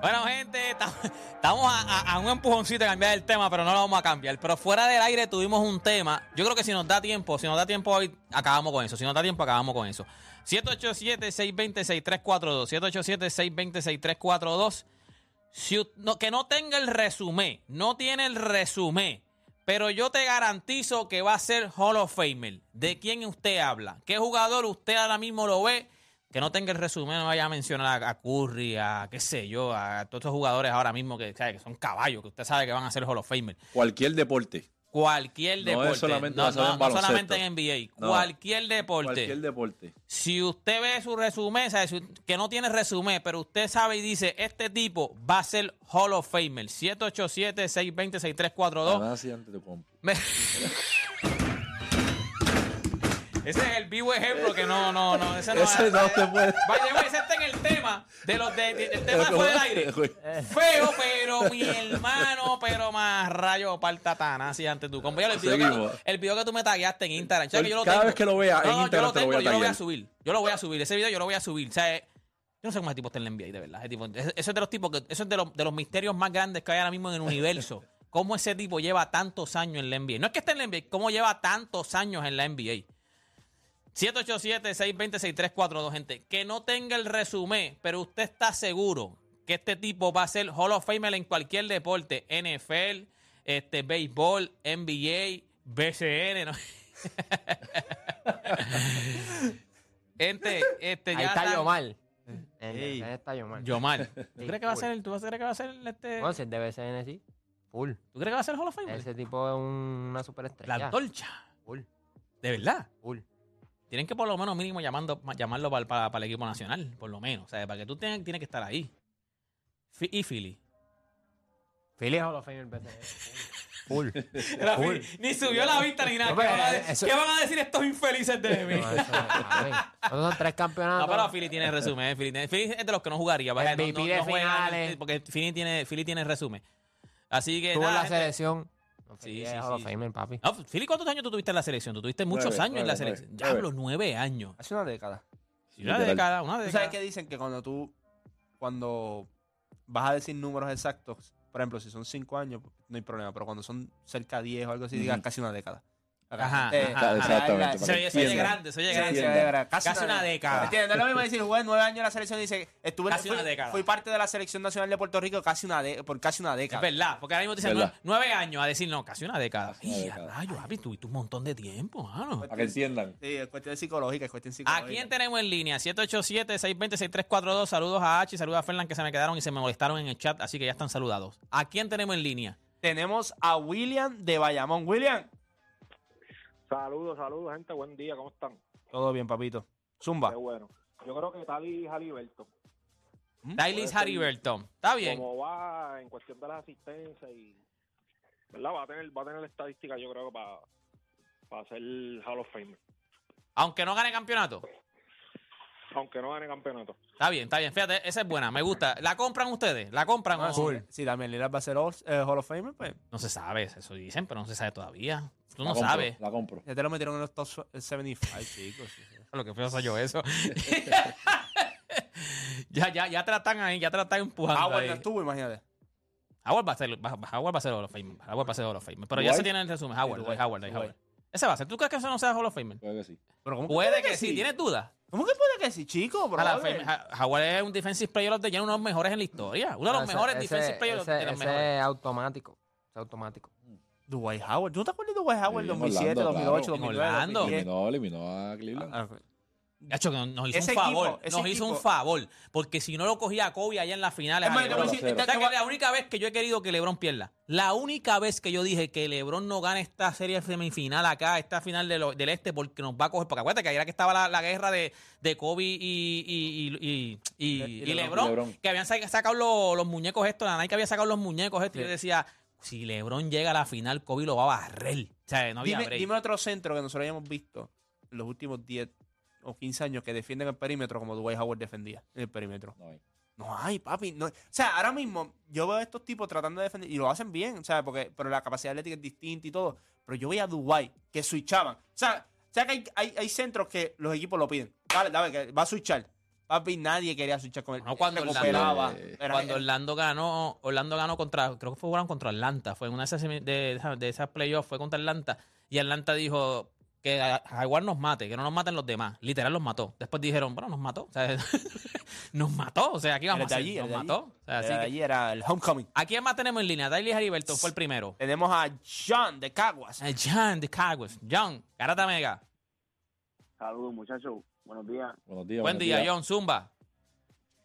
Bueno, gente, estamos a, un empujoncito de cambiar el tema, pero no lo vamos a cambiar. Pero fuera del aire tuvimos un tema. Yo creo que si nos da tiempo, si nos da tiempo hoy, acabamos con eso. Si nos da tiempo, acabamos con eso. 787-620-6342. 787-620-6342. Si u- no- que no tenga el resumen, no tiene el resumen, pero yo te garantizo que va a ser Hall of Famer. ¿De quién usted habla? ¿Qué jugador usted ahora mismo lo ve? Que no tenga el resumen, no vaya a mencionar a, a Curry, a qué sé yo, a todos estos jugadores ahora mismo que, sabe, que son caballos, que usted sabe que van a ser Hall of Famer. Cualquier deporte. Cualquier No deporte. es solamente no, solamente en. NBA. No. Cualquier deporte. Cualquier deporte. Si usted ve su resumen, sabe, que no tiene resumen, pero usted sabe y dice, este tipo va a ser Hall of Famer. 787-620-6342. Nada así antes de comp. Me- ese es el vivo ejemplo que no, no, no. Ese no, Ese no se puede. Vaya, güey, ese está en el tema de los de, de- del tema de fuera del aire. Feo, pero mi hermano, pero más rayo partatana, así antes tú. Como ya el, video que el video que tú me tagueaste en Instagram. ¿sabes que yo lo Cada tengo? vez que lo vea en No, Instagram yo lo te lo tengo, voy a yo lo voy a subir. Yo lo voy a subir. Ese video yo lo voy a subir. O sea, yo no sé cómo ese tipo está en la NBA, de verdad. Ese tipo, ese- eso es de los tipos que, eso es de los, de los misterios más grandes que hay ahora mismo en el universo. Cómo ese tipo lleva tantos años en la NBA. No es que esté en la NBA, cómo lleva tantos años en la NBA. 787-620-6342, gente. Que no tenga el resumen, pero usted está seguro que este tipo va a ser Hall of Famer en cualquier deporte. NFL, este, béisbol, NBA, BCN. ¿no? gente, este, Ahí está están- Yomar. Ey. Ahí está Yomar. Yomar. ¿Tú crees que va a ser el, tú vas a creer que va a ser el, este? No, si es de BCN, sí. Full. ¿Tú crees que va a ser Hall of Famer? Ese tipo es un- una La superestrella. antorcha. Full. De verdad. Full. Tienen que por lo menos mínimo llamando, ma- llamarlo para, para, para el equipo nacional, por lo menos. O sea, para que tú tengas, tienes que estar ahí. Y Philly. Philly Hall of Famer BCN. Full. Era Full. Ni subió la vista ni nada. No, ¿Qué, van a, eso- qué van a decir estos infelices de mí? No, eso son tres campeonatos. No, pero Philly tiene resumen. Philly, tiene- Philly es de los que no jugaría. ¿vale? No- de no juega, finales. Porque Philly tiene, Philly tiene resumen. Así que. Tuvo nada, la gente. selección. Sí, sí, Hall of sí. Famer, papi. No, Philly, ¿cuántos años tú tuviste en la selección? Tú tuviste muchos Nueve, años en la nueve, selección. nueve, Diablo, nueve años. Hace una década. Sí, una Literal. década, una ¿Tú década. sabes qué dicen? Que cuando tú, cuando vas a decir números exactos, por ejemplo, si son cinco años, no hay problema, pero cuando son cerca de 10 o algo así, digas Ujú. casi una década. Ajá, Eh, ajá, exactamente, Se oye, se oye entiendan. grande, se oye grande. Casi una década. ¿Me entiendes? No es lo mismo decir, jugué nueve años en la selección y dice, estuve, Casi fui, una década. fui parte de la selección nacional de Puerto Rico casi una de- por casi una Es década. verdad, porque ahora mismo te dicen nueve, nueve años a decir, no, casi una década. A rayos, papi, tuviste un montón de tiempo, mano. Para que entiendan. Sí, es cuestión psicológica, es cuestión ¿A psicológica. quién tenemos en línea? 787-620-6342. Saludos a H, saludos a Fernan que se me quedaron y se me molestaron en el chat, así que ya están saludados. ¿A quién tenemos en línea? Tenemos a William de Bayamón. William. Saludos, saludos, gente. Buen día, ¿cómo están? Todo bien, papito. Zumba. Qué bueno. Yo creo que Tali Haliberto, Tylis Haliburton. Está bien. como va en cuestión de las asistencias y. ¿Verdad? Va a tener, va a tener estadística, yo creo, para para ser Hall of Famer. Aunque no gane campeonato. Aunque no gane campeonato. Está bien, está bien. Fíjate, esa es buena, me gusta. ¿La compran ustedes? ¿La compran Ah, o sí, Si Damian Lillard va a ser All- eh, Hall of Famer, pues No se sabe, eso dicen, pero no se sabe todavía. Tú La no compro, sabes. La compro. ya te lo metieron en los top 75, chicos. Lo que feo soy yo eso. ya, ya, ya tratan ahí, ya tratan empujando. Ah, bueno, ahí. estuvo, imagínate. Howard va a ser, Howard va a ser Hall of Famer. Howard va a ser Hall of Famer. Pero ya se tiene el resumen. Howard, Howard, Howard. Ese va a ser. ¿Tú crees que eso no sea Hall of Famer? Creo que sí. Pero ¿cómo Puede que sí. ¿Tienes dudas? ¿Cómo que puede que sí, chico? A la Howard es un defensive player of the year, uno de los mejores en la historia. Uno de los Ese- mejores ese- defensive players ese, de los ese mejores. es automático. Es automático. Dwight Howard. ¿Tú no te acuerdas de Dwight Howard Sí, 2007, Orlando, 2008, claro. 2009, Orlando. 2010? Eliminó, eliminó a Cleveland. Ah, Hacho, que nos- hizo Ese un favor. equipo, nos hizo un favor. Porque si no lo cogía a Kobe allá en las finales. Es a decir. O sea, que la única vez que yo he querido que LeBron pierda, la única vez que yo dije que LeBron no gane esta serie semifinal acá, esta final de lo- del este, porque nos va a coger. Porque acuérdate que ahí era que estaba la, la guerra de, de Kobe y, y, y, y, y- y Y LeBron, LeBron. que habían sa- sacado los, los muñecos estos, la Nike había sacado los muñecos estos, y yo decía, si LeBron llega a la final, Kobe lo va a barrer. O sea, no había dime, break. dime otro centro que nosotros hayamos visto en los últimos 10 o 15 años que defienden el perímetro como Dwight Howard defendía en el perímetro. No hay. No hay, papi. No. O sea, ahora mismo yo veo a estos tipos tratando de defender y lo hacen bien, ¿sabes? Porque, pero la capacidad atlética es distinta y todo. Pero yo veía a Dubai que switchaban. O sea, o sea que hay, hay, hay centros que los equipos lo piden. Dale, dale, que va a switchar. Papi, nadie quería switchar con él. No, cuando recuperaba. Orlando- Era- Cuando Orlando ganó, Orlando ganó contra, creo que fue jugaron contra Atlanta, fue en una de esas, de, esas- de esas playoffs, fue contra Atlanta, y Atlanta dijo que Jaguar nos mate, que no nos maten los demás. Literal los mató. Después dijeron, bueno, nos mató. O sea, nos mató. O sea, aquí vamos a allí, era Nos de allí. mató. O sea, así Era que- allí era el homecoming. ¿A quién más tenemos en línea? Daily Heriberto fue el primero. Tenemos a John de Caguas. Eh, John de Caguas. John, Garata Mega. Saludos, muchachos. Buenos días. Buenos días. Buen buenos día, días. John Zumba.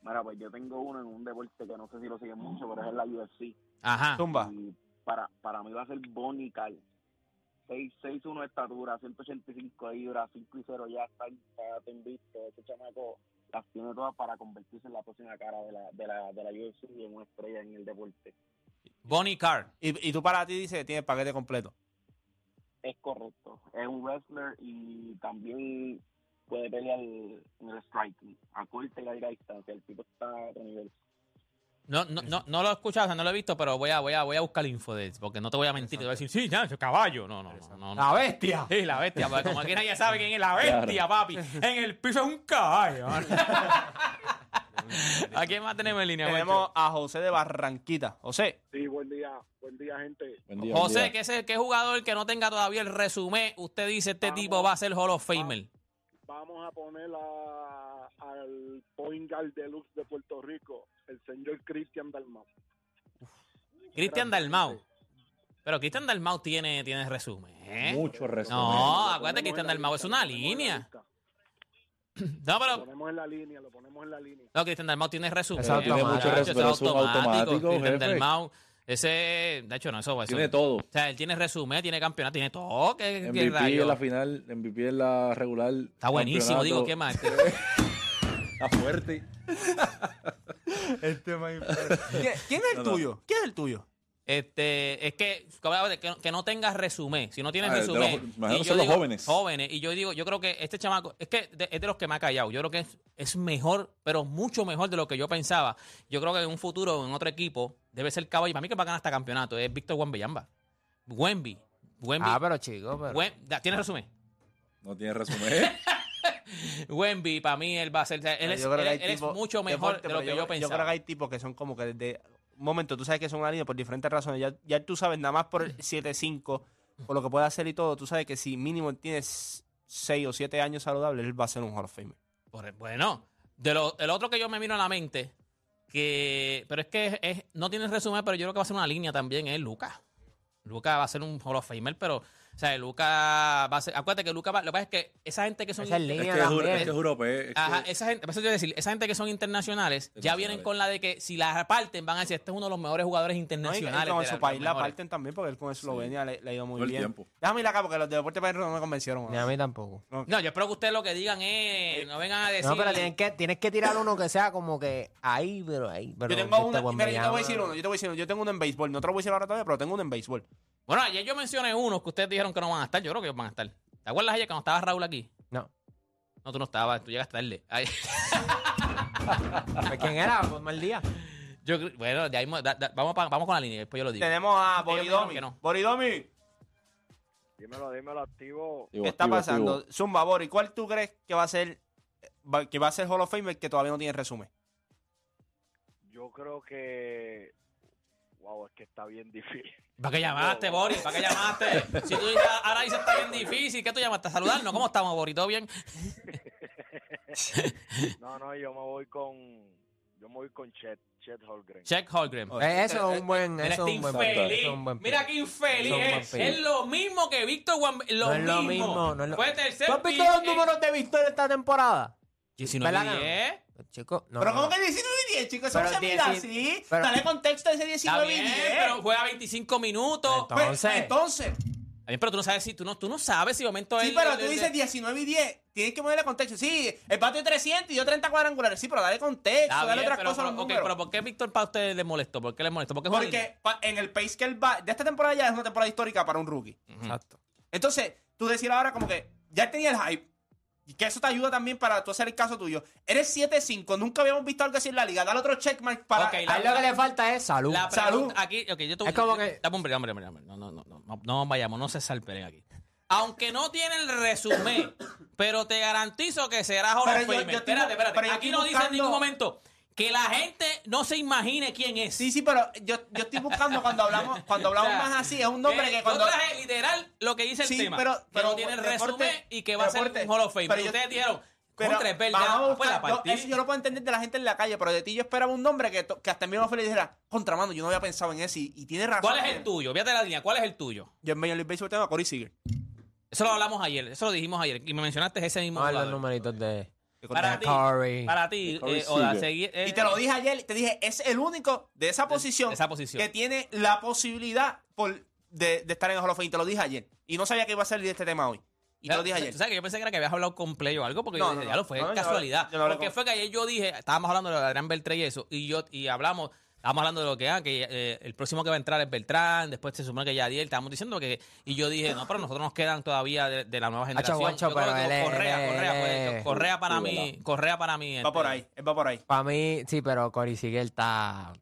Mira, pues yo tengo uno en un deporte que no sé si lo siguen mucho, pero es en la UFC. Ajá. Zumba. Y para, para mí va a ser Bonnie Cal. 6'1 de estatura, 185 libras, 5 y 0 ya está, está invicto. Ese chamaco las tiene todas para convertirse en la próxima cara de la, de la, de la UFC y en una estrella en el deporte. Bonnie Carr. Y, y tú para ti dices que tiene el paquete completo. Es correcto. Es un wrestler y también puede pelear en el striking, a corta y larga distancia. El tipo está a otro nivel. No, no, no, no lo he escuchado, o sea, no lo he visto, pero voy a, voy a, voy a buscar info de porque no te voy a mentir. Te voy a decir, sí, ya, ese caballo. No, no, no. no, no. La bestia. Sí, la bestia, porque como aquí nadie sabe quién es la bestia, papi. En el piso es un caballo. ¿A quién más tenemos en línea? Tenemos a José de Barranquita. José, Sí, buen día, buen día, gente. Buen día, buen José, día. que ese qué jugador que no tenga todavía el resumen, usted dice este Vamos. tipo va a ser Hall of Famer. Vamos a poner a- al point guard deluxe de Puerto Rico, el señor Cristian Dalmau. Cristian Dalmau. Pero Cristian Dalmau tiene, tiene resumen. ¿eh? Mucho resumen. No, Lo acuérdate, Cristian Dalmau es una lo línea. No, Lo pero ponemos en la línea, lo ponemos en la línea. no, Cristian Dalmau tiene resumen. Es ¿eh? automático. Tiene mucho resumen, automático, Cristian. Dalmau, ese, de hecho, no, eso, eso Tiene todo. O sea, él tiene resumen, tiene campeonato, tiene todo. ¿Qué, MVP en la final, MVP en la regular. Está buenísimo, digo, ¿qué más? Está fuerte. ¿Quién, quién es el No, no. tuyo? ¿Quién es el tuyo? Este, es que, que, que no tengas resumen. Si no tienes Ah, resumen. los- yo son los digo, jóvenes. Jóvenes. Y yo digo, yo creo que este chamaco, es que de- es de los que me ha callado. Yo creo que es, es mejor, pero mucho mejor de lo que yo pensaba. Yo creo que en un futuro, en otro equipo, debe ser caballo. Para mí que va a ganar este campeonato es Víctor Wembanyama. Wemby. Wemby. Ah, pero chico, pero. Wem- ¿Tienes resumen? No tiene resumen. Wemby, para mí, él va a ser. Él, es, Yo creo que él- hay él es tipos- mucho mejor deporte, de lo que yo, Yo pensaba. creo que hay tipos que son como que desde momento, tú sabes que son línea por diferentes razones. Ya, ya tú sabes, nada más por el 7-5, por lo que puede hacer y todo, tú sabes que si mínimo tienes 6 o 7 años saludables, él va a ser un Hall of Famer. Bueno, de lo, el otro que yo me miro a la mente, que pero es que es- no tiene resumen, pero yo creo que va a ser una línea también, es Lucas. Lucas va a ser un Hall of Famer, pero, o sea, Lucas va a ser, acuérdate que Lucas va, lo que pasa es que esa gente que son Esa es es, línea que es, también. es que es europeo. es Ajá, que- esa gente, por eso a decir, esa gente que son internacionales ya Internacionales. vienen con la de que si la parten van a decir, este es uno de los mejores jugadores No, y- y internacionales. con su país la mejores". parten también, porque él con Eslovenia le, le ha ido muy Todo bien. tiempo. Déjame ir acá porque los de deporte país no me convencieron. Ni a mí tampoco. No, yo espero que ustedes lo que digan es, no vengan a decir... No, pero tienes que, tienes que tirar uno que sea como que ahí, pero ahí. Pero Yo tengo este uno, mira, yo te voy a decir uno, yo te voy a decir uno, yo tengo uno en béisbol, no te lo voy a decir ahora todavía, pero tengo uno en béisbol. Bueno, ayer yo mencioné unos que ustedes dijeron que no van a estar, yo creo que van a estar. ¿Te acuerdas ayer cuando estaba Raúl aquí? No. No, tú no estabas, tú llegaste tarde. Ay, Pues, ¿Quién era? Pues mal día. yo, bueno, de ahí mo- da- da- vamos, pa- vamos con la línea, después yo lo digo. Tenemos a Ellos me dijeron Boridomi. que no. Boridomi, Dímelo, dímelo, activo. ¿qué está activo, pasando? activo. Zumba, Bori, ¿cuál tú crees que va a ser va- que va a ser Hall of Famer que todavía no tiene resumen? Yo creo que. Wow, es que está bien difícil. ¿Para qué llamaste, Boris? ¿Para qué llamaste? Si tú dices, ahora dices está bien difícil, ¿qué tú llamaste? ¿A saludarnos? ¿Cómo estamos, Boris? ¿Todo bien? No, no, yo me voy con. Yo me voy con Chet, Chet Holgren. Check Holgren. Eh, Eso es un buen. Eso es un buen eso es un buen pick. Mira qué infeliz. Es Es, lo mismo que Víctor Juan. Lo No es lo mismo. mismo, no es lo- Fue tercer ¿Tú has visto los números de victoria esta temporada? 19 ¿Verdad que no? 10. Chico, no. pero no. ¿cómo que 19 y 10, chicos? Eso no se mira 10, así. pero- Dale contexto a ese Está 19 y bien, 10. pero juega 25 minutos. Entonces- Pues, entonces, bien, pero tú no sabes si tú no, tú no sabes si momento sí, él- pero él- tú él- dices 19 y 10. Tienes que ponerle contexto. Sí, el patio 300 y yo 30 cuadrangulares. Sí, pero dale contexto, dale bien, otras pero, cosas a pero, los ok, números. pero ¿por qué Víctor para usted le molestó? ¿Por qué le molestó? Porque, Porque en el pace que él va, de esta temporada ya es una temporada histórica para un rookie. Exacto. Entonces, tú decir ahora como que ya tenía el hype. Y que eso te ayuda también para tú hacer el caso tuyo. Eres 7-5, nunca habíamos visto algo así en la liga. Dale otro checkmark para. Ok, A él lo que le falta es salud. La Salud. aquí, ok, yo te Es como que- Dame un break, hombre, hombre, hombre. No, no, no, no, no, vayamos, no se salperen aquí. aunque no tiene el resumen, pero te garantizo que será estoy- espérate, espérate. Aquí no dice en ningún momento que la gente no se imagine quién es. Sí, sí, pero yo, yo estoy buscando cuando hablamos, cuando hablamos O sea, más así, es un nombre que que cuando. Yo traje literal lo que dice el Sí, tema. pero- que pero no tiene el resumen y que va a ser un Hall of Famer. pero Pero yo- ustedes dijeron, Pero contra es vamos a verdad, buscar- pues la yo, partida. eso yo lo puedo entender de la gente en la calle, pero de ti yo esperaba un nombre que, to- que hasta el mismo Feliz dijera, contramano, yo no había pensado en ese y, y tiene razón. ¿Cuál es el tuyo? Fíjate la línea, ¿cuál es el tuyo? Yo en Major League Baseball tengo a Corey Seager. Eso lo hablamos ayer, eso lo dijimos ayer. Y me mencionaste ese mismo Vamos a ver los numeritos de, Para ti, Curry. para ti, eh, Oda, seguir- eh, Y te lo dije ayer, te dije, es el único de esa posición, de esa posición. que tiene la posibilidad por, de, de estar en el Hall of Fame. Te lo dije ayer. Y no sabía que iba a salir de este tema hoy. Y te lo dije ayer. ¿Tú sabes que yo pensé que era que habías hablado con Play o algo? Porque No, yo no, dije, no. ya lo fue No, yo casualidad. yo no hablé porque con- fue que ayer yo dije, estábamos hablando de Adrián Beltrán y eso, y yo y hablamos, estábamos hablando de lo que, ah, que eh, el próximo que va a entrar es Beltrán, después se supone que Yadiel, estábamos diciendo que, y yo dije, no, pero nosotros nos quedan todavía de, de la nueva generación. guacho, Yo creo pero que él Correa, él Correa, pues, Correa para Sí, mí, ¿verdad? Correa para mí. Va este, por ahí, él va por ahí. Para mí, sí, pero Corey Seager está...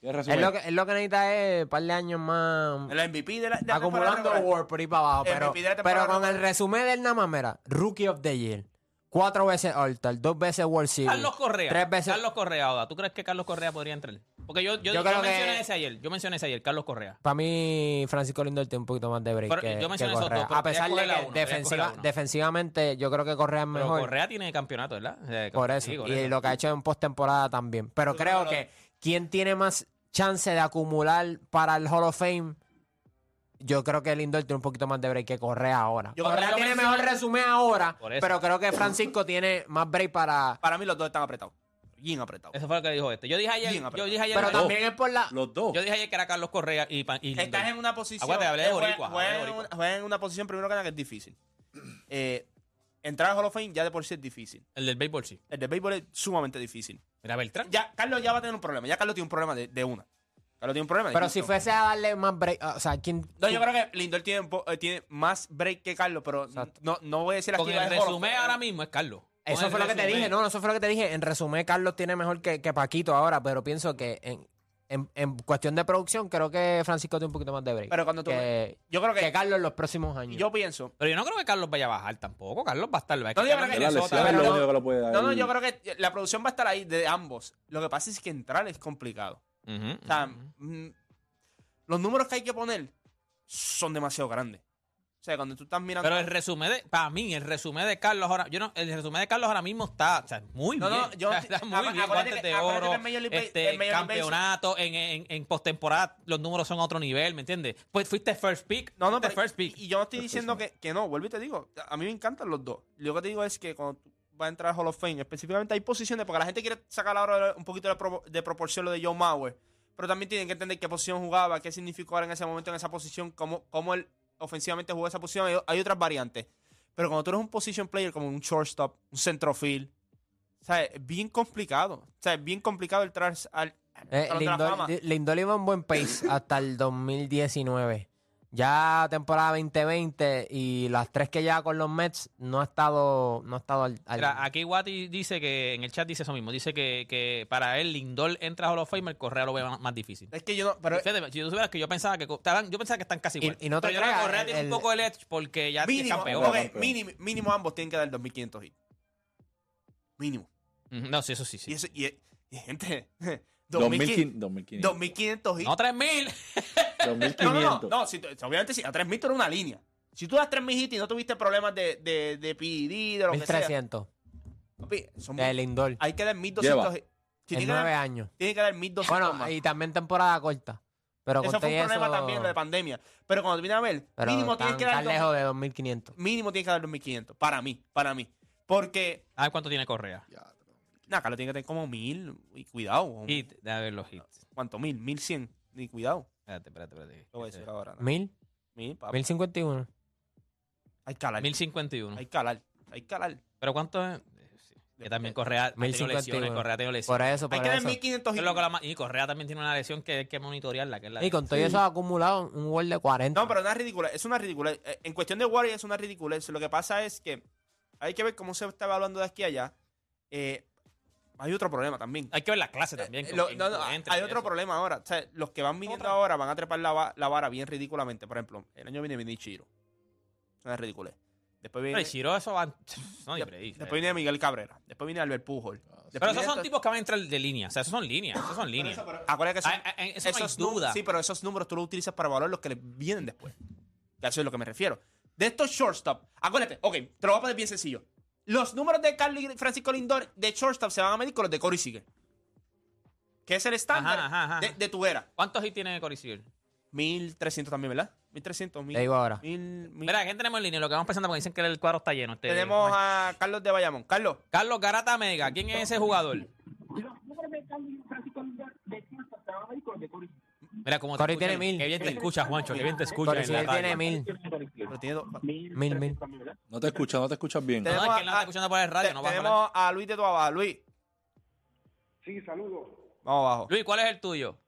¿Qué Es resumen? lo, que, es lo que necesita es un par de años más El MVP de la, de la acumulando award por ahí para abajo. El Pero, pero con el resumen del nada más, mira, Rookie of the Year, cuatro veces All-Star, dos veces World Series. Carlos Correa. Tres veces. Carlos Correa, Oda. ¿Tú crees que Carlos Correa podría entrar? Porque yo, yo, Yo yo creo que- mencioné ese ayer. Yo mencioné ese ayer, Carlos Correa. Para mí, Francisco Lindor tiene un poquito más de break Pero que, yo que mencioné esos Correa. dos, pero A pesar de que uno, defensiva- uno. defensivamente yo creo que Correa es Pero mejor. Correa tiene campeonato, ¿verdad? Eh, por eso. sí, y lo que ha hecho en postemporada también. Pero Yo creo creo que- que quien tiene más chance de acumular para el Hall of Fame, yo creo que Lindor tiene un poquito más de break que Correa ahora. Yo Correa que tiene mencioné- mejor resumen ahora, Por eso. pero creo que Francisco tiene más break para... Para mí los dos están apretados. Bien apretados. Eso fue lo que dijo este. Yo dije ayer, Bien yo apretado. dije ayer, Pero también es por la... Los dos. yo dije ayer que era Carlos Correa y, y Lindor. Estás en una posición. Acuérdate, hablé de juega- boricua, juega en una- juega en una posición, primero que nada, que es difícil. Eh, entrar al Hall of Fame ya de por sí es difícil. El del béisbol sí. El de béisbol es sumamente difícil. Mira, Beltrán. Ya, Carlos ya va a tener un problema. Ya Carlos tiene un problema de, de una. Carlos tiene un problema. de Pero si fuese a darle más break, o sea, ¿quién... No, yo creo que Lindor tiene, eh, tiene más break que Carlos, pero no, no voy a decir aquí. Con el resumen ahora mismo es Carlos. Eso fue lo que te dije, no, eso fue lo que te dije. En resumen, Carlos tiene mejor que, que Paquito ahora, pero pienso que en, en, en cuestión de producción, creo que Francisco tiene un poquito más de break. Pero cuando tú. que, Yo creo que que. Carlos en los próximos años. Yo pienso. Pero yo no creo que Carlos vaya a bajar tampoco. Carlos va a estar. No, que yo creo Minnesota- no- yo creo que la producción va a estar ahí de ambos. Lo que pasa es que entrar es complicado. O sea, mm, los números que hay que poner son demasiado grandes. Sea, cuando tú estás mirando. Pero el resumen de, para mí, el resumen de Carlos ahora, yo no, el resumen de Carlos ahora mismo está, o sea, muy No, bien. no, yo- O sea, está muy bien, guantes de oro, este, League campeonato, en, en, en postemporada los números son a otro nivel, ¿me entiendes? Pues fuiste first pick, No, no, pero, first pick. y, y yo no estoy First diciendo que, que no, vuelvo y te digo, a mí me encantan los dos. Lo que te digo es que cuando tú vas a entrar al Hall of Fame, específicamente hay posiciones, porque la gente quiere sacar ahora un poquito de, pro- de proporción lo de Joe Mauer, pero también tienen que entender qué posición jugaba, qué significó ahora en ese momento en esa posición, cómo, cómo él ofensivamente jugó esa posición, hay, hay otras variantes. Pero cuando tú eres un position player como un shortstop, un centrofield, o sea, es bien complicado. O sea, es bien complicado entrar al, Eh, Lindor, Lindor iba en buen pace hasta el 2019. Ya temporada 2020 y las tres que lleva con los Mets no ha estado, no ha estado al, al- Mira, aquí Wati dice que, en el chat dice eso mismo, dice que, que para él Lindor entra a Hall of Fame, el Correa lo ve más, más difícil. Es que yo no, pero Fíjate, si tú supieras que yo pensaba que estaban, yo pensaba que están casi Y- igual. y no te Pero yo creo que Correa el- tiene un poco el edge porque ya es mínimo, campeón. mínimo, mínimo ambos tienen que dar 2.500 hits. Mínimo. No, sí, eso sí, Y, sí. eso, y, y, gente, 2500. 2.500 2500. 2.500 hits. No, 3000. No, no, no, 2500. no, si, obviamente sí, a 3.000 tú eres una línea. Si tú das 3.000 hits y no tuviste problemas de, de, de PED, de lo que sea. 1300 papi, son- de Lindor. hay que dar 1.200 Lleva. hits. Si en tiene, que nueve dar, años. tiene que dar 1.200 Bueno, más. y también temporada corta. Pero Eso fue un problema eso- también, lo de pandemia. Pero cuando tú vienes a ver, Pero mínimo tan, tienes que dar tan dos- lejos de 2500. mínimo tienes que dar 2.500. Para mí, para mí. Porque, A ver cuánto tiene Correa. Nada, Carlos tiene que tener como 1.000 y cuidado. Hit, déjame ver los hits. ¿Cuánto? 1.000, 1.100. Y cuidado. Espérate, espérate, espérate. Lo voy a decir ahora. ¿no? 1000, Mil, papi. 1051. Hay que calar. 1051. Hay que calar. Hay que calar. Pero cuánto es. Eh. Que también Correa ha tenido 1051. lesiones. Correa ha tenido Por lesiones. eso, por Hay que dar eso. 1.500 Eso es hits. lo que la ma- y Correa también tiene una lesión que hay que monitorearla, que es la Y con todo Sí. eso acumulado un gol de 40. No, pero es ridícula. Es una ridícula. Eh, En cuestión de Warriors es una ridícula. Lo que pasa es que hay que ver cómo se está evaluando de aquí a allá. Eh, hay otro problema también. Hay que ver la clase también. Eh, lo- no, no, hay otro eso. problema ahora. O sea, los que van viniendo Otra. ahora van a trepar la, la vara bien ridículamente. Por ejemplo, el año viene viene Ichiro. Una ridícula. Después viene, Pero Ichiro, eso va. No hay de- break. después viene Miguel Cabrera. Después viene Albert Pujol. Después Pero esos son esto- tipos que van a entrar de línea. O sea, esos son líneas. Esos son líneas. Acuérdate que son- Ah, ah, ah, eso no hay esos nú- duda. Sí, pero esos números tú los utilizas para evaluar los que vienen después. A eso es lo que me refiero. De estos shortstop, acuérdate, ok, te lo voy a poner bien sencillo. Los números de Carlos y Francisco Lindor de shortstop se van a medir con los de Corey Seager. Que es el estándar. De, de tu era. ¿Cuántos hits tiene Corey Seager? 1300 también, ¿verdad? 1300, mil. Te digo ahora. mil- mil- Mira, ¿quién tenemos en línea? Lo que vamos pensando porque dicen que el cuadro está lleno. Este- Tenemos a Carlos de Bayamón. Carlos, Carlos Garata Mega. ¿Quién es ese jugador? Mira cómo te Corey escucha tiene el- mil. Qué bien te escucha, Juancho. Qué bien te escucha. Corey en la Seager tiene mil. pero tiene dos- Mil, mil. No te escuchas, no te escuchas bien. No, Tenemos es que él no a- está escuchando por el radio. te- No va a hablar. tenemos a Luis de Tuabaja. Luis, Sí, saludos. vamos abajo. Luis, ¿cuál es el tuyo?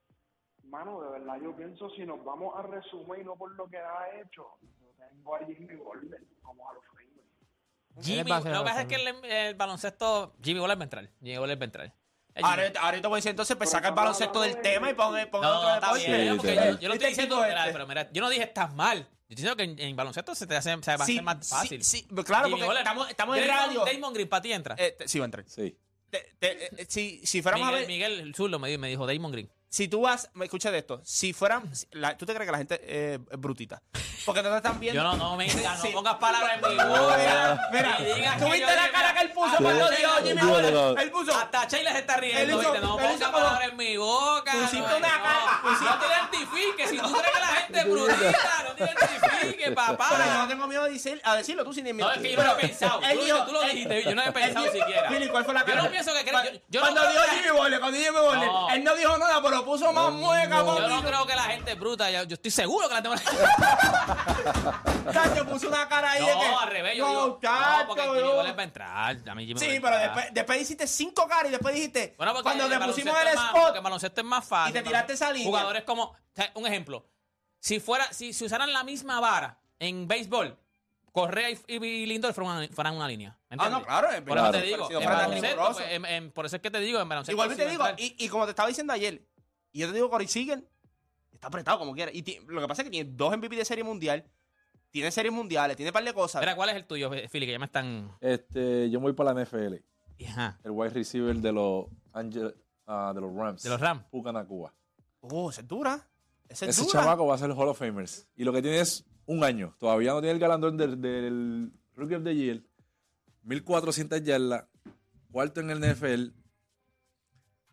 Mano, de verdad, yo pienso si nos vamos a resumir y no por lo que ha hecho, yo tengo a Jimmy Golden como a los Rangers. Jimmy, va a ser lo que pasa es que el, el baloncesto. Jimmy Waller va a entrar. Jimmy Waller va a entrar. Es Ahora, Jimmy. ahorita voy a decir, entonces, pues saca el baloncesto del tema y pon, pon No, otro no, está deporte. bien. Sí, porque te- yo, yo lo ¿Viste estoy diciendo. tipo mira, este? pero mira, yo no dije estás mal. Yo estoy diciendo que en, en baloncesto se te hace, se va a hacer más fácil. Sí, sí, claro, porque estamos, estamos en Damon- radio. Damon Green para ti entra. Eh, te- sí, va a entrar. Sí. Te- te- eh, si, si fuéramos Miguel, a ver, Miguel el me, me dijo Damon Green. si tú vas, me escucha de esto, si fueran, la- tú te crees que la gente eh, es brutita, porque no te están viendo. Yo no, no digas, no pongas palabras en mi boca. mira, ¿tú viste yo la cara que él puso cuando dijo Waller? no. Él puso, Hasta Sheila se está riendo. No pongas palabras en mi boca. Pusiste no, una cara, No te identifiques. Si tú crees que la gente es brutita, no te identifiques, papá. pero yo no tengo miedo a, decir, a decirlo, tú sin miedo. No, es que yo no lo he pensado. Tú, lo dijiste, yo no he pensado siquiera. ¿cuál fue la Yo cara? no pienso que creo- Cuando- yo- yo dijo Jimmy Waller, cuando dijo Jimmy No. él no dijo nada, pero puso más mueca, Yo no creo que la gente es bruta. Yo, yo estoy seguro que la tengo. Cacho, puso una cara ahí de que. No, al revés. Yo no, digo, no, chacho, porque Jimmy va a entrar. A mí Jimmy Sí, pero a después, después hiciste cinco caras y después dijiste. Bueno, porque cuando el le pusimos baloncesto el es más- spot. porque el baloncesto es más fácil. y te tiraste esa línea. Jugadores como, o sea, un ejemplo, si fuera, si, si usaran la misma vara en béisbol, Correa y, y Lindor fueran una, fueran una línea. ¿me Ah, no, entiendes? claro. es Por eso te digo, en baloncesto, pues, en- en- por eso es que te digo, en baloncesto. Igual sí te va a digo, entrar. y, y como te estaba diciendo ayer, y yo te digo, Corey Seager está apretado como quiera. Y lo que pasa es que tiene dos MVP de serie mundial, tiene series mundiales, tiene un par de cosas. Mira, ¿cuál es el tuyo, Philly? Que ya me están... Este, yo me voy para la NFL. Ajá, El wide receiver de los Angel, ah, de los Rams. de los Rams. Puka Nakua. Oh, esa es dura. Esa es Ese dura. chamaco va a ser Hall of Famers. Y lo que tiene es un año. Todavía no tiene el galardón del, del Rookie of the Year. 1400 yardas. Cuarto en el NFL.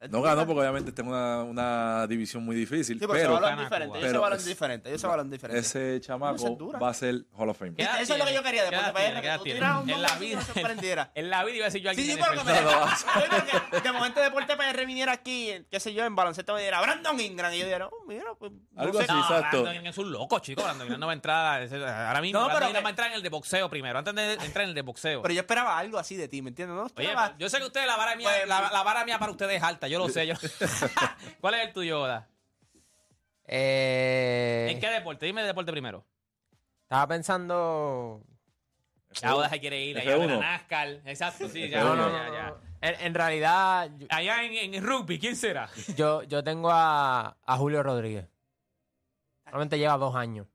No ganó porque obviamente está en una, una división muy difícil. Sí, pero, ese pero balón es Cana, diferente. Balón es es- diferente. Ese balón es diferente. ese chamaco va a ser Hall of Famer. ¿Qué edad Eso es lo que yo quería ¿Qué después edad de tiene? PR, ¿Qué edad que tú tiene? tiras un En la vida, sorprendiera. en la vida iba a decir yo aquí. Sí, sí, tiene pero que perfecto. me porque de momento Deporte PR viniera aquí, qué sé yo, en baloncesto me diera Brandon Ingram. Y yo diría, oh, mira, pues. no Algo sé. así. No, exacto. Brandon Ingram es un loco, chico. Brandon Ingram no va a entrar. Ahora mismo, No, Brandon Ingram va a entrar en el de boxeo primero. Antes de entrar en el de boxeo. Pero yo esperaba algo así de ti, ¿me entiendes? No Oye, esperaba. yo sé que ustedes la vara mía, Pues, la vara mía para ustedes es alta, yo lo sé. Yo. ¿Cuál es el tuyo, Oda? Eh, ¿En qué deporte? Dime de deporte primero. Estaba pensando. Ya Oda se quiere ir allá F1. a la NASCAR. Exacto, sí, ya, F1. No, no, ya, no, ya. En, en realidad, yo, Allá en, en el rugby, ¿quién será? yo, yo tengo a, a Julio Rodríguez. Solamente lleva dos años.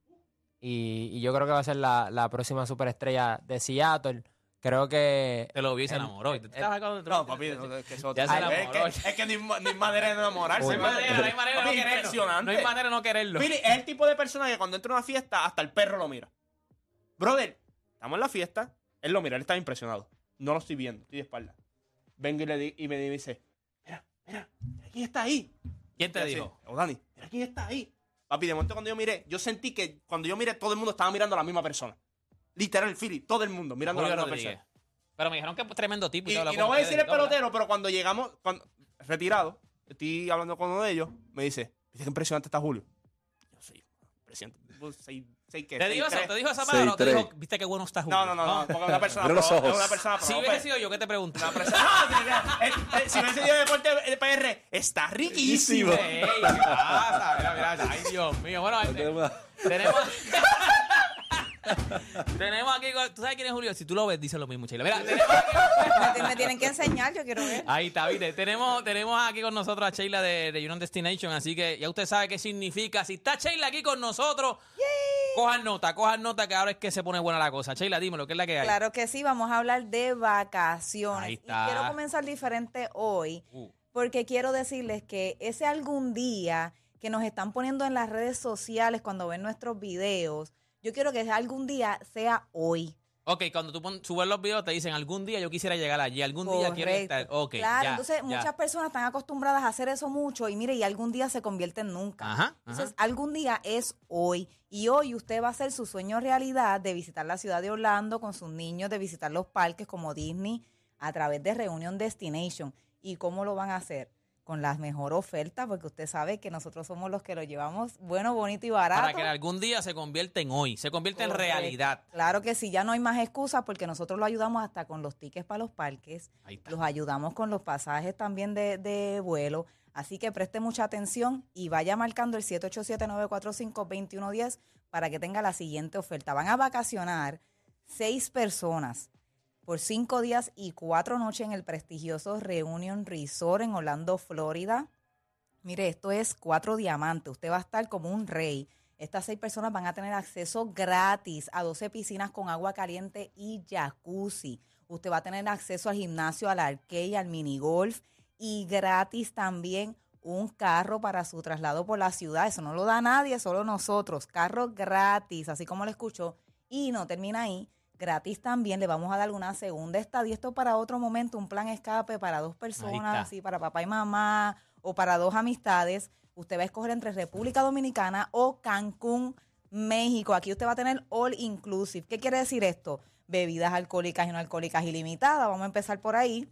Y, y yo creo que va a ser la, la próxima superestrella de Seattle. Creo que. Te lo vi y se El- enamoró. ¿Y tú el- estabas con- No, papi, no, es que eso Ya se es, enamoró. que, es que ni, ni manera de enamorarse. No hay Uy. manera, no hay manera de no Papi, quererlo. impresionante. No hay manera de no quererlo. Es el tipo de persona que cuando entra a una fiesta, hasta el perro lo mira. Brother, estamos en la fiesta, él lo mira, él está impresionado. No lo estoy viendo, estoy de espalda. Vengo y, le di- y me dice, mira, mira, mira quién está ahí. ¿Quién te Y así, dijo? "Oh, Dani, mira quién está ahí. Papi, de momento cuando yo miré, yo sentí que cuando yo miré, todo el mundo estaba mirando a la misma persona. Literal, Philly, todo el mundo mirando a la persona. Pero me dijeron que es tremendo tipo. Y, y con no voy a ustedes decir el y pelotero, pero cuando llegamos, cuando, retirado, estoy hablando con uno de ellos, me dice, ¿viste qué impresionante está Julio? Yo sí, impresionante. Vos, seis- seis qué, ¿Te dijo eso? ¿Te dijo esa palabra o te dijo, viste qué bueno está Julio? No, no, no, no, porque una persona los ojos. es una persona pro. Si pues. hubiese sido yo, ¿qué te pregunto? Una persona- Ah, eh, eh, si hubiese sido deporte de PR, está riquísimo. Ey, ¿qué pasa? Mira, mira, ay, Dios mío. Bueno, eh, tenemos... tenemos aquí... ¿Tú sabes quién es Julio? Si tú lo ves, dice lo mismo, Sheila. Mira, tenemos aquí... Me, tienen que enseñar, yo quiero ver. Ahí está, viste. Tenemos, tenemos aquí con nosotros a Sheila de, de Union Destination, así que ya usted sabe qué significa. Si está Sheila aquí con nosotros, Cojan nota, cojan nota que ahora es que se pone buena la cosa. Sheila, dime lo que es la que hay. Claro que sí, vamos a hablar de vacaciones. Ahí Y quiero comenzar diferente hoy Uh. porque quiero decirles que ese algún día que nos están poniendo en las redes sociales cuando ven nuestros videos, yo quiero que algún día sea hoy. Ok, cuando tú pon- subes los videos te dicen algún día yo quisiera llegar allí, algún día quiero estar. Ok, claro, ya, entonces ya. muchas personas están acostumbradas a hacer eso mucho y mire, y algún día se convierte en nunca. Ajá, Entonces, ajá. algún día es hoy. Y hoy usted va a hacer su sueño realidad de visitar la ciudad de Orlando con sus niños, de visitar los parques como Disney a través de Reunion Destination. ¿Y cómo lo van a hacer? Con las mejor ofertas, porque usted sabe que nosotros somos los que lo llevamos bueno, bonito y barato. Para que algún día se convierta en hoy, se convierta en realidad. Claro que sí, ya no hay más excusas porque nosotros lo ayudamos hasta con los tickets para los parques, los ayudamos con los pasajes también de, de vuelo. Así que preste mucha atención y vaya marcando el 787-945-2110 para que tenga la siguiente oferta. Van a vacacionar seis personas por cinco días y cuatro noches en el prestigioso Reunion Resort en Orlando, Florida. Mire, esto es cuatro diamantes. Usted va a estar como un rey. Estas seis personas van a tener acceso gratis a 12 piscinas con agua caliente y jacuzzi. Usted va a tener acceso al gimnasio, al arcade, al minigolf y gratis también un carro para su traslado por la ciudad. Eso no lo da nadie, solo nosotros. Carro gratis, así como lo escuchó. Y no termina ahí. Gratis también le vamos a dar una segunda estadía. Esto para otro momento, un plan escape para dos personas, así para papá y mamá o para dos amistades. Usted va a escoger entre República Dominicana o Cancún, México. Aquí usted va a tener all inclusive. ¿Qué quiere decir esto? Bebidas alcohólicas y no alcohólicas ilimitadas. Vamos a empezar por ahí.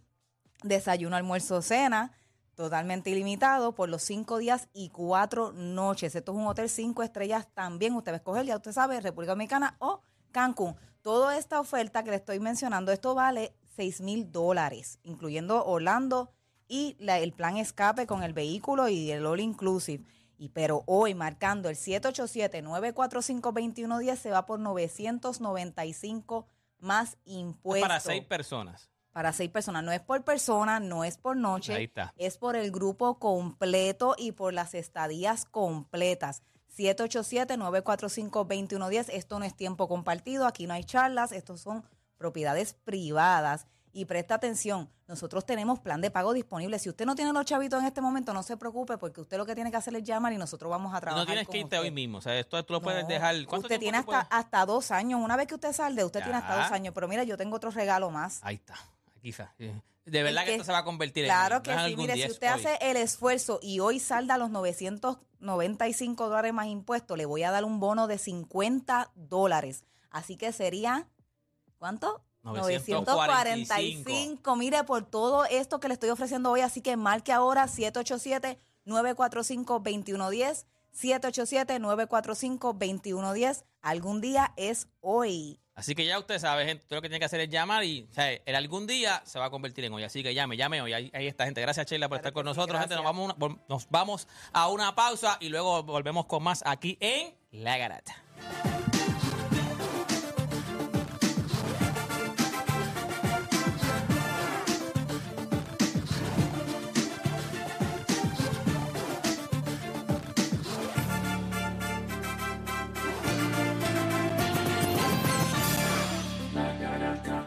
Desayuno, almuerzo, cena, totalmente ilimitado por los cinco días y cuatro noches. Esto es un hotel cinco estrellas también. Usted va a escoger, ya usted sabe, República Dominicana o Cancún. Toda esta oferta que le estoy mencionando, esto vale 6 mil dólares, incluyendo Orlando y la- el plan escape con el vehículo y el all inclusive. Y pero hoy marcando el 787-945-2110 se va por 995 más Es impuestos. para seis personas. Para seis personas. No es por persona, no es por noche. Ahí está. Es por el grupo completo y por las estadías completas. 787-945-2110. Esto no es tiempo compartido, aquí no hay charlas, estos son propiedades privadas. Y presta atención, nosotros tenemos plan de pago disponible. Si usted no tiene los chavitos en este momento, no se preocupe, porque usted lo que tiene que hacer es llamar y nosotros vamos a trabajar. No tienes con que irte usted. hoy mismo. O sea, esto tú lo puedes dejar. ¿Cuánto Usted tiene hasta, hasta dos años. Una vez que usted salde, usted tiene hasta dos años. Pero mira, yo tengo otro regalo más. Ahí está. Aquí está. De verdad que, que- esto se va a convertir Claro en. que no es sí, mire, si usted hoy. hace el esfuerzo y hoy salda los 995 dólares más impuestos, le voy a dar un bono de 50 dólares. Así que sería, ¿cuánto? 945. 945. Mire, por todo esto que le estoy ofreciendo hoy, así que marque ahora 787-945-2110. 787-945-2110. Algún día es hoy. Así que ya usted sabe, gente, usted lo que tiene que hacer es llamar y, o sea, el algún día se va a convertir en hoy. Así que llame, llame hoy. Ahí, ahí está, gente. Gracias, Sheila, por Claro estar con nosotros. gente, nos vamos, una- nos vamos a una pausa y luego volvemos con más aquí en La Garata.